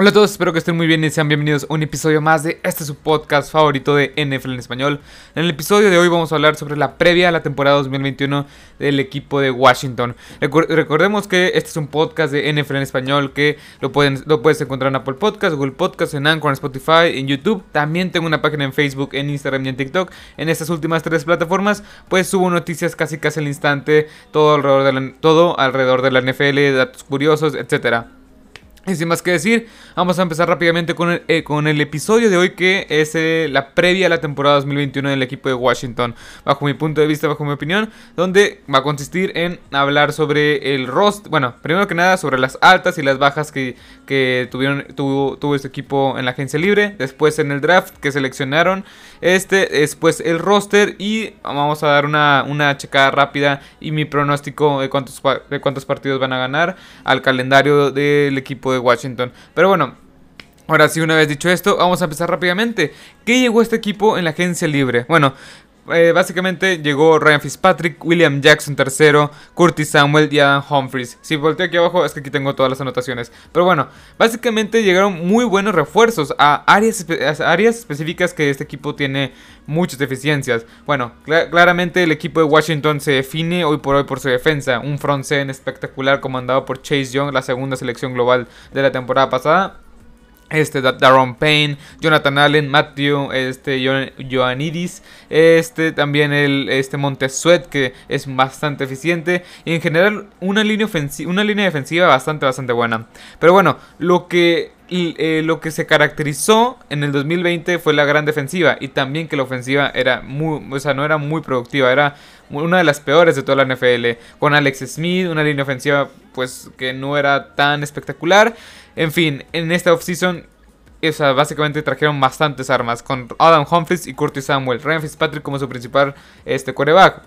Hola a todos, espero que estén muy bien y sean bienvenidos a un episodio más de este su podcast favorito de NFL en español. En el episodio de hoy vamos a hablar sobre la previa a la temporada 2021 del equipo de Washington. recordemos que este es un podcast de NFL en español que lo, pueden, lo puedes encontrar en Apple Podcast, Google Podcast, en Anchor, en Spotify, en YouTube. También tengo una página en Facebook, en Instagram y en TikTok. En estas últimas tres plataformas pues subo noticias casi casi al instante, todo alrededor de la, todo alrededor de la NFL, datos curiosos, etcétera. Y sin más que decir, vamos a empezar rápidamente con el, eh, con el episodio de hoy que es eh, la previa a la temporada 2021 del equipo de Washington, bajo mi punto de vista, bajo mi opinión, donde va a consistir en hablar sobre el roster, bueno, primero que nada sobre las altas y las bajas que, que tuvieron, tuvo, tuvo este equipo en la agencia libre, después en el draft que seleccionaron, este, después el roster y vamos a dar una, una checada rápida y mi pronóstico de cuántos, de cuántos partidos van a ganar al calendario del equipo de Washington. Pero bueno, ahora sí, una vez dicho esto, vamos a empezar rápidamente. ¿Qué llegó este equipo en la agencia libre? Bueno, eh, básicamente llegó Ryan Fitzpatrick, William Jackson III, Curtis Samuel y Adam Humphries. Si volteo aquí abajo es que aquí tengo todas las anotaciones. Pero bueno, básicamente llegaron muy buenos refuerzos a áreas, áreas específicas que este equipo tiene muchas deficiencias. Bueno, claramente el equipo de Washington se define hoy por hoy por su defensa. Un front seven espectacular comandado por Chase Young, la segunda selección global de la temporada pasada este Daron Payne, Jonathan Allen, Matthew, este Joanidis, este también el este Montesuet que es bastante eficiente y en general una línea una línea defensiva bastante bastante buena. Pero bueno, lo que eh, lo que se caracterizó en el 2020 fue la gran defensiva y también que la ofensiva era muy, o sea, no era muy productiva, era una de las peores de toda la NFL, con Alex Smith, una línea ofensiva pues que no era tan espectacular. En fin, en esta offseason o básicamente trajeron bastantes armas con Adam Humphries y Curtis Samuel, Ryan Fitzpatrick como su principal este, coreback.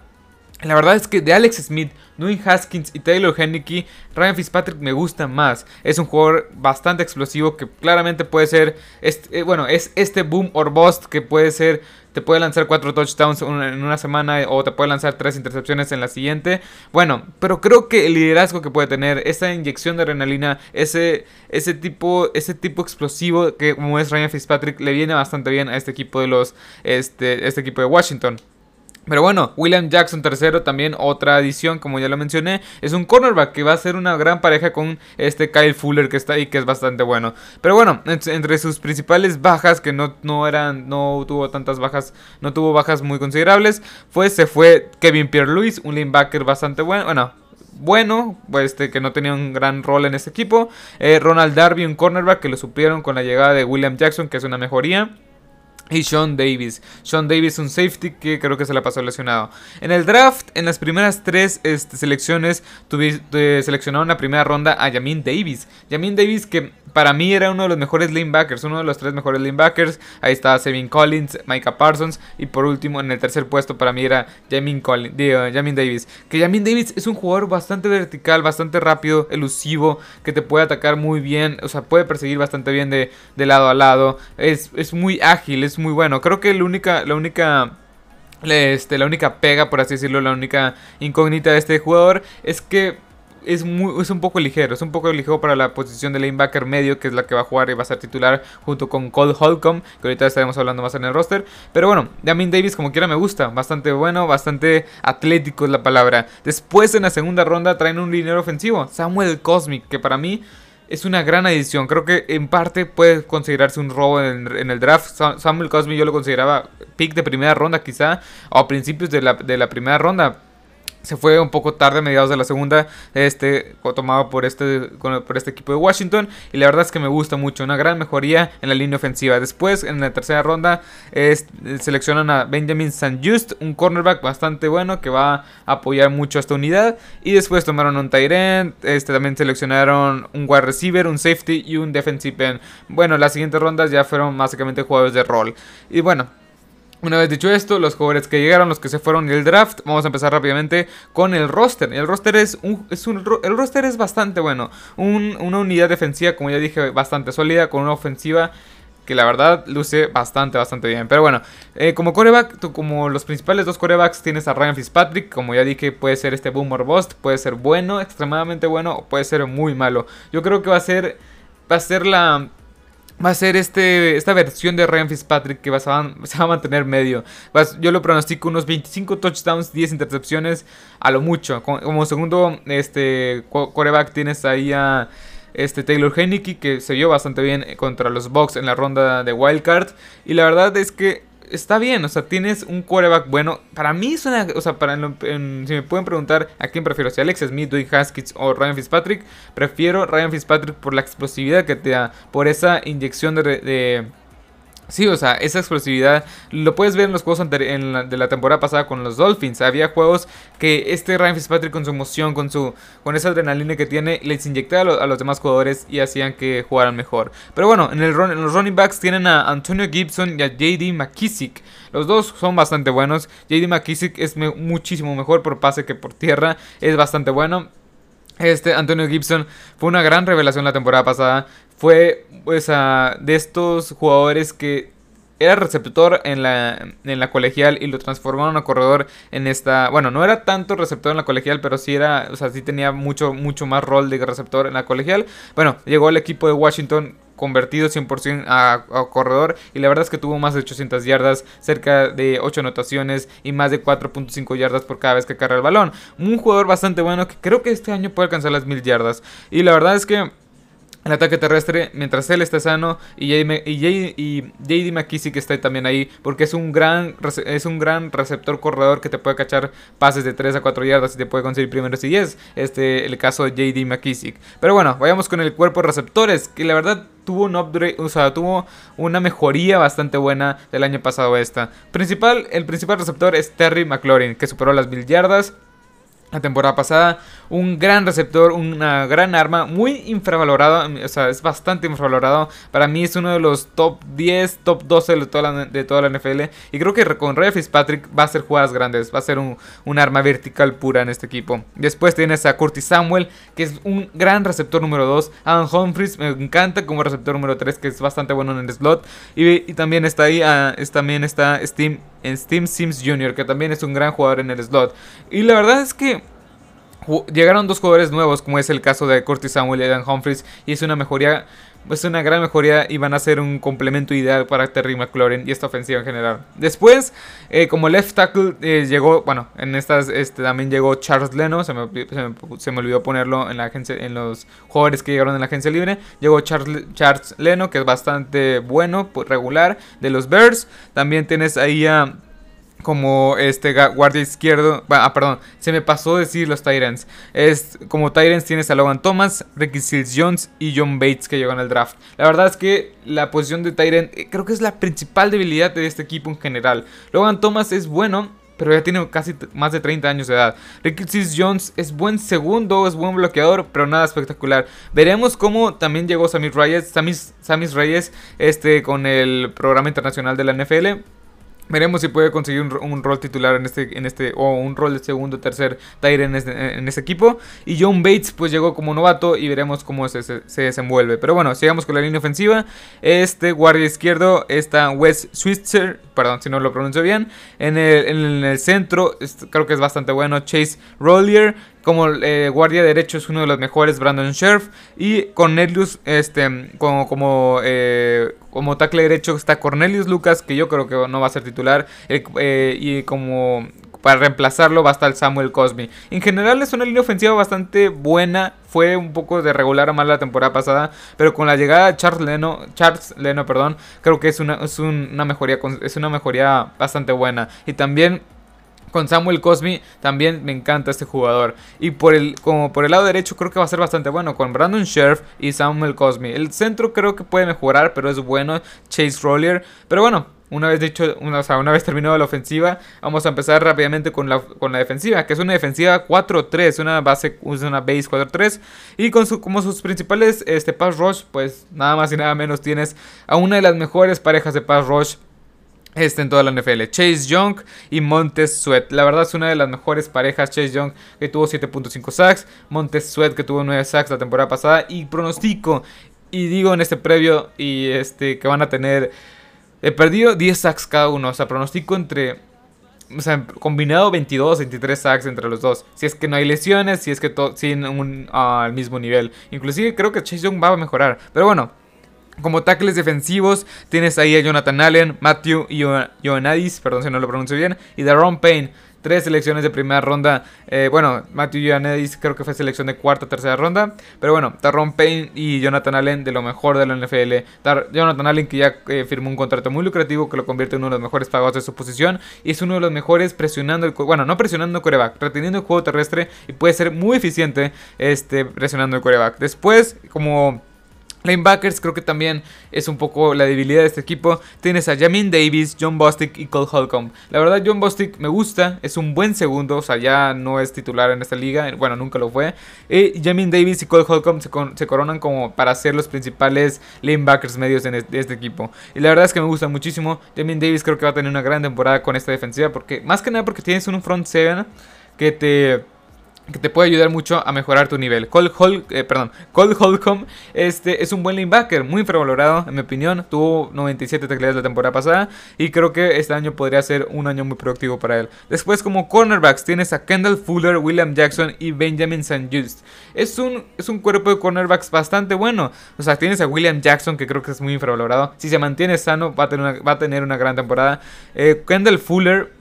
La verdad es que de Alex Smith, Dwayne Haskins y Taylor Henneke, Ryan Fitzpatrick me gusta más. Es un jugador bastante explosivo que claramente puede ser, este, bueno, es este boom or bust que puede ser, te puede lanzar cuatro touchdowns en una semana o te puede lanzar tres intercepciones en la siguiente. Bueno, pero creo que el liderazgo que puede tener, esa inyección de adrenalina, ese, ese, tipo, ese tipo explosivo que como es Ryan Fitzpatrick, le viene bastante bien a este equipo de los, este, este equipo de Washington. Pero bueno, William Jackson III, también otra adición, como ya lo mencioné, es un cornerback que va a ser una gran pareja con este Kyle Fuller que está ahí, que es bastante bueno. Pero bueno, entre sus principales bajas, que no, no eran, no tuvo tantas bajas, no tuvo bajas muy considerables, se fue Kevin Pierre-Louis, un linebacker bastante bueno, bueno, bueno, este, que no tenía un gran rol en este equipo. Eh, Ronald Darby, un cornerback que lo supieron con la llegada de William Jackson, que es una mejoría y Sean Davis. Sean Davis, un safety que creo que se la pasó lesionado. En el draft, en las primeras tres este, selecciones, tuviste, seleccionaron la primera ronda a Yamin Davis. Yamin Davis, que para mí era uno de los mejores linebackers, uno de los tres mejores linebackers. Ahí estaba Sevin Collins, Micah Parsons. Y por último, en el tercer puesto, para mí era Yamin, Collins, Yamin Davis. Que Yamin Davis es un jugador bastante vertical, bastante rápido, elusivo, que te puede atacar muy bien. O sea, puede perseguir bastante bien de, de lado a lado. Es, es muy ágil, es muy bueno. Creo que la única, la única este, la única pega, por así decirlo, la única incógnita de este jugador es que es, muy, es un poco ligero, es un poco ligero para la posición de linebacker medio, que es la que va a jugar y va a ser titular junto con Cole Holcomb, que ahorita estaremos hablando más en el roster. Pero bueno, Damien Davis como quiera me gusta, bastante bueno, bastante atlético es la palabra. Después en la segunda ronda traen un liniero ofensivo, Samuel Cosmic, que para mí es una gran adición. Creo que en parte puede considerarse un robo en, el draft. Samuel Cosme yo lo consideraba pick de primera ronda quizá, o a principios de la, de la primera ronda se fue un poco tarde a mediados de la segunda este tomado por este por este equipo de Washington y la verdad es que me gusta mucho una gran mejoría en la línea ofensiva. Después en la tercera ronda seleccionan a Benjamin St. Just un cornerback bastante bueno que va a apoyar mucho a esta unidad. Y después tomaron un tight end este también seleccionaron un wide receiver un safety y un defensive end. Bueno las siguientes rondas ya fueron básicamente jugadores de rol. Y bueno una vez dicho esto, los jugadores que llegaron, los que se fueron y el draft, vamos a empezar rápidamente con el roster. El roster es un, es un el roster es bastante bueno, una unidad defensiva, como ya dije, bastante sólida, con una ofensiva que la verdad luce bastante, bastante bien. Pero bueno, eh, como coreback, tú, como los principales dos corebacks tienes a Ryan Fitzpatrick, como ya dije, puede ser este boomer bust, puede ser bueno, extremadamente bueno, o puede ser muy malo. Yo creo que va a ser, va a ser la va a ser este, esta versión de Ryan Fitzpatrick que va a, se va a mantener medio. yo lo pronostico unos 25 touchdowns, 10 intercepciones, a lo mucho. Como, segundo este, coreback tienes ahí a este Taylor Heineke que se vio bastante bien contra los Bucks en la ronda de Wildcard. Y la verdad es que está bien, o sea, tienes un quarterback bueno. Para mí es o sea, para si me pueden preguntar a quién prefiero, si Alex Smith, Dwayne Haskins o Ryan Fitzpatrick, prefiero Ryan Fitzpatrick por la explosividad que te da, por esa inyección de Sí, o sea, esa explosividad lo puedes ver en los juegos de la temporada pasada con los Dolphins. Había juegos que este Ryan Fitzpatrick con su emoción, con su con esa adrenalina que tiene, les inyectaba a, los demás jugadores y hacían que jugaran mejor. Pero bueno, en, el, los running backs tienen a Antonio Gibson y a JD McKissick. Los dos son bastante buenos. JD McKissick es muchísimo mejor por pase que por tierra. Es bastante bueno. Este Antonio Gibson fue una gran revelación la temporada pasada. Fue pues, de estos jugadores que era receptor en la, en la colegial y lo transformaron a corredor en esta. Bueno, no era tanto receptor en la colegial, pero sí era. O sea, sí tenía mucho, mucho más rol de receptor en la colegial. Bueno, llegó al equipo de Washington convertido 100% a, corredor y la verdad es que tuvo más de 800 yardas, cerca de 8 anotaciones y más de 4.5 yardas por cada vez que carga el balón. Un jugador bastante bueno que creo que este año puede alcanzar las 1000 yardas y la verdad es que el ataque terrestre mientras él esté sano y JD, y McKissick está también ahí porque es un gran es un gran receptor corredor que te puede cachar pases de 3 a 4 yardas y te puede conseguir primeros y 10 este el caso de JD McKissick pero bueno vayamos con el cuerpo de receptores que la verdad tuvo un upgrade o sea tuvo una mejoría bastante buena del año pasado esta. Principal el principal receptor es Terry McLaurin que superó las 1000 yardas la temporada pasada. Un gran receptor, una gran arma, muy infravalorado, o sea, es bastante infravalorado. Para mí es uno de los top 10, top 12 de toda la, de toda la NFL. Y creo que con Ray Fitzpatrick va a ser jugadas grandes, va a ser un, arma vertical pura en este equipo. Después tienes a Curtis Samuel, que es un gran receptor número 2. Adam Humphries me encanta como receptor número 3, que es bastante bueno en el slot. Y, también está ahí, ah, también está Steam, Steam Sims Jr., que también es un gran jugador en el slot. Y la verdad es que Llegaron dos jugadores nuevos, como es el caso de Curtis Samuel y Dan Humphries, y es una mejoría, es una gran mejoría y van a ser un complemento ideal para Terry McLaurin y esta ofensiva en general. Después, eh, como left tackle, eh, llegó, bueno, en estas este, también llegó Charles Leno, se me, se me, olvidó ponerlo en la agencia, en los jugadores que llegaron en la agencia libre. Llegó Charles, Charles Leno, que es bastante bueno, pues, regular, de los Bears. También tienes ahí a como este guardia izquierdo. Ah, perdón, se me pasó decir los Tyrants. Es como Tyrants tienes a Logan Thomas, Ricky Jones y John Bates que llegó en el draft. La verdad es que la posición de Tyrant eh, creo que es la principal debilidad de este equipo en general. Logan Thomas es bueno, pero ya tiene casi más de 30 años de edad. Ricky Jones es buen segundo, es buen bloqueador, pero nada espectacular. Veremos cómo también llegó Samis Reyes, Reyes este, con el programa internacional de la NFL. Veremos si puede conseguir un, rol titular en este, en este, o un rol de segundo, tercer Tyre en este, en este equipo. Y John Bates pues llegó como novato y veremos cómo se, se, desenvuelve. Pero bueno, sigamos con la línea ofensiva. Este guardia izquierdo está Wes Switzer, perdón si no lo pronuncio bien. En el, en el centro creo que es bastante bueno Chase Rollier. Como eh, guardia derecho es uno de los mejores Brandon Scherf. Y Cornelius, este, como, como, eh, como tackle derecho está Cornelius Lucas, que yo creo que no va a ser titular. Eh, y como para reemplazarlo va a estar Samuel Cosby. En general es una línea ofensiva bastante buena. Fue un poco de regular a mal la temporada pasada. Pero con la llegada de Charles Leno, Charles Leno, perdón, creo que es una, es una mejoría, es una mejoría bastante buena. Y también con Samuel Cosmi también me encanta este jugador. Y por el, como por el lado derecho creo que va a ser bastante bueno con Brandon Scherf y Samuel Cosmi. El centro creo que puede mejorar, pero es bueno. Chase Roller. Pero bueno, una vez dicho, una, una vez terminado la ofensiva, vamos a empezar rápidamente con la, con la defensiva, que es una defensiva 4-3, una base, una base 4-3. Y con su, como sus principales este, pass rush, pues nada más y nada menos tienes a una de las mejores parejas de pass rush este en toda la NFL. Chase Young y Montes Sweat. La verdad es una de las mejores parejas. Chase Young que tuvo 7.5 sacks. Montes Sweat que tuvo 9 sacks la temporada pasada. Y pronostico. Y digo en este previo. Y este que van a tener. He perdido 10 sacks cada uno. O sea, pronostico entre. O sea, combinado 22, 23 sacks entre los dos. Si es que no hay lesiones, si es que sin un, al mismo nivel. Inclusive creo que Chase Young va a mejorar. Pero bueno, Como tackles defensivos tienes ahí a Jonathan Allen, Matthew Ioannidis, perdón si no lo pronuncio bien, y Daron Payne tres selecciones de primera ronda. Eh, bueno, Matthew Ioannidis creo que fue selección de cuarta, tercera ronda. Pero bueno, Tarron Payne y Jonathan Allen de lo mejor de la NFL. Jonathan Allen que ya eh, firmó un contrato muy lucrativo que lo convierte en uno de los mejores pagados de su posición. Y es uno de los mejores presionando el bueno, no presionando el coreback, reteniendo el juego terrestre y puede ser muy eficiente este, presionando el coreback. Después, como Lanebackers creo que también es un poco la debilidad de este equipo. Tienes a Jamin Davis, John Bostic y Cole Holcomb. La verdad John Bostic me gusta, es un buen segundo, o sea, ya no es titular en esta liga, bueno, nunca lo fue. Y Jamin Davis y Cole Holcomb se, coronan como para ser los principales lanebackers medios de este equipo. Y la verdad es que me gusta muchísimo. Jamin Davis creo que va a tener una gran temporada con esta defensiva, porque más que nada porque tienes un front seven que te que te puede ayudar mucho a mejorar tu nivel. Cole, eh, perdón, Holcomb este, es un buen linebacker, muy infravalorado en mi opinión. Tuvo 97 tecleadas la temporada pasada y creo que este año podría ser un año muy productivo para él. Después como cornerbacks tienes a Kendall Fuller, William Jackson y Benjamin St. Just. Es un, es un cuerpo de cornerbacks bastante bueno. O sea, tienes a William Jackson que creo que es muy infravalorado. Si se mantiene sano va a tener una, va a tener una gran temporada. Eh, Kendall Fuller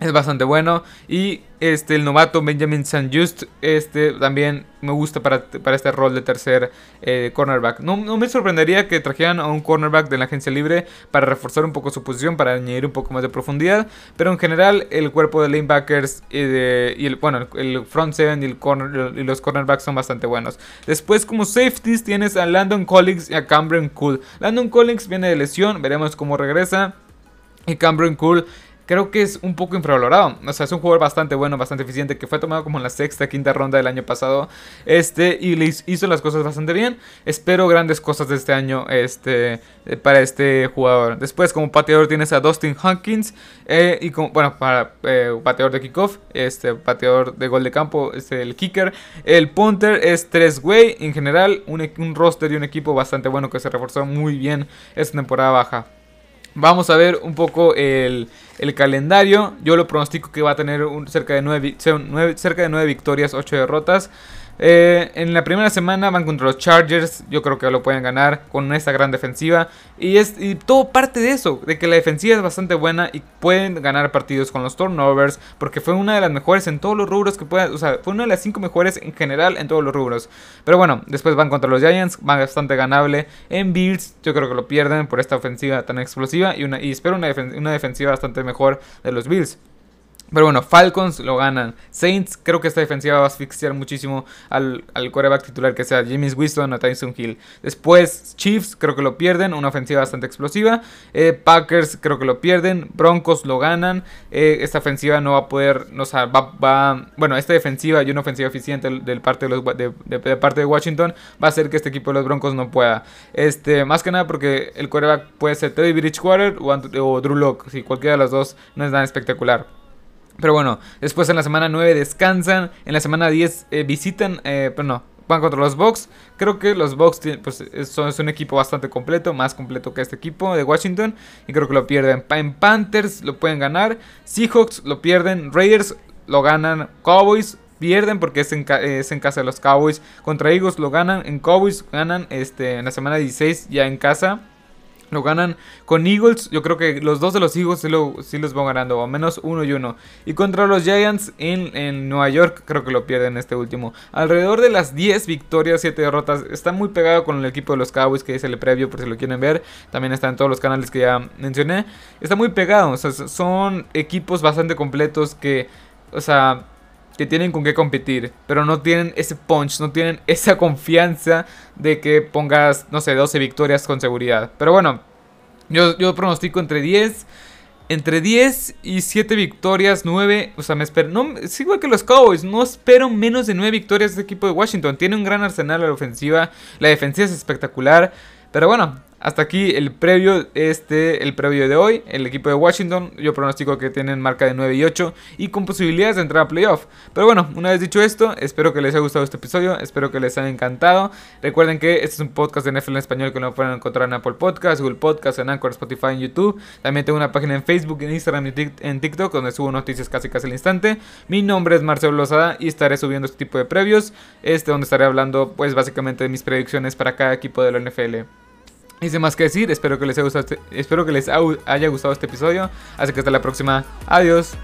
es bastante bueno. Y este, el novato Benjamin St. Just este, también me gusta para, para este rol de tercer eh, cornerback. No, me sorprendería que trajeran a un cornerback de la agencia libre para reforzar un poco su posición, para añadir un poco más de profundidad. Pero en general, el cuerpo de lanebackers y, de, y el, bueno, el front seven y, el corner, y los cornerbacks son bastante buenos. Después, como safeties, tienes a Landon Collins y a Cameron Cool. Landon Collins viene de lesión, veremos cómo regresa. Y Cameron Cool creo que es un poco infravalorado. O sea, es un jugador bastante bueno, bastante eficiente, que fue tomado como en la sexta, quinta ronda del año pasado. Este, y le hizo las cosas bastante bien. Espero grandes cosas de este año este, eh, para este jugador. Después, como pateador, tienes a Dustin Hawkins. Eh, y como, bueno, para eh, pateador de kickoff, este, pateador de gol de campo, es el kicker. El punter es tres way. En general, un, un roster y un equipo bastante bueno que se reforzó muy bien esta temporada baja. Vamos a ver un poco el, calendario. Yo lo pronostico que va a tener cerca, de 9, cerca de 9 victorias, 8 derrotas. Eh, en la primera semana van contra los Chargers. Yo creo que lo pueden ganar con esta gran defensiva. Y, es, todo parte de eso, de que la defensiva es bastante buena y pueden ganar partidos con los turnovers. Porque fue una de las mejores en todos los rubros que puedan. O sea, fue una de las 5 mejores en general en todos los rubros. Pero bueno, después van contra los Giants. Van bastante ganable. En Bills, yo creo que lo pierden por esta ofensiva tan explosiva. Y, una, y espero una, una defensiva bastante mejor de los Bills. Pero bueno, Falcons lo ganan. Saints, creo que esta defensiva va a asfixiar muchísimo al, al quarterback titular que sea James Winston o Tyson Hill. Después, Chiefs, creo que lo pierden. Una ofensiva bastante explosiva. Eh, Packers, creo que lo pierden. Broncos lo ganan. Eh, esta ofensiva no va a poder. No, va, bueno, esta defensiva y una ofensiva eficiente del parte de, parte de Washington va a hacer que este equipo de los Broncos no pueda. Este, más que nada porque el quarterback puede ser Teddy Bridgewater o, o Drew Locke. Si cualquiera de los dos no es nada espectacular. Pero bueno, después en la semana 9 descansan. En la semana 10 eh, visitan, eh, pero no, van contra los Bucks. Creo que los Bucks pues, son, un equipo bastante completo, más completo que este equipo de Washington. Y creo que lo pierden. En Panthers lo pueden ganar. Seahawks lo pierden. Raiders lo ganan. Cowboys pierden porque es en, es en casa de los Cowboys. Contra Eagles lo ganan. En Cowboys ganan este, en la semana 16 ya en casa. Lo ganan con Eagles. Yo creo que los dos de los Eagles sí, los van ganando. O menos uno y uno. Y contra los Giants en, en, Nueva York. Creo que lo pierden este último. Alrededor de las 10 victorias, 7 derrotas. Está muy pegado con el equipo de los Cowboys. Que es el previo por si lo quieren ver. También está en todos los canales que ya mencioné. Está muy pegado. O sea, son equipos bastante completos que... O sea, que tienen con qué competir, pero no tienen ese punch, no tienen esa confianza de que pongas, no sé, 12 victorias con seguridad. Pero bueno, yo, yo pronostico entre 10. Entre 10 y 7 victorias, 9. O sea, me espero. Es igual que los Cowboys. No espero menos de 9 victorias de este equipo de Washington. Tiene un gran arsenal a la ofensiva. La defensiva es espectacular. Pero bueno, hasta aquí el previo, este, el previo de hoy. El equipo de Washington, yo pronostico que tienen marca de 9 y 8 y con posibilidades de entrar a playoff. Pero bueno, una vez dicho esto, espero que les haya gustado este episodio, espero que les haya encantado. Recuerden que este es un podcast de NFL en español que lo pueden encontrar en Apple Podcasts, Google Podcasts, en Anchor, Spotify, en YouTube. También tengo una página en Facebook, en Instagram y en TikTok donde subo noticias casi casi al instante. Mi nombre es Marcelo Lozada y estaré subiendo este tipo de previos, este donde estaré hablando pues básicamente de mis predicciones para cada equipo de la NFL. Sin más que decir, espero que les haya gustado este, espero que les haya gustado este episodio. Así que hasta la próxima. Adiós.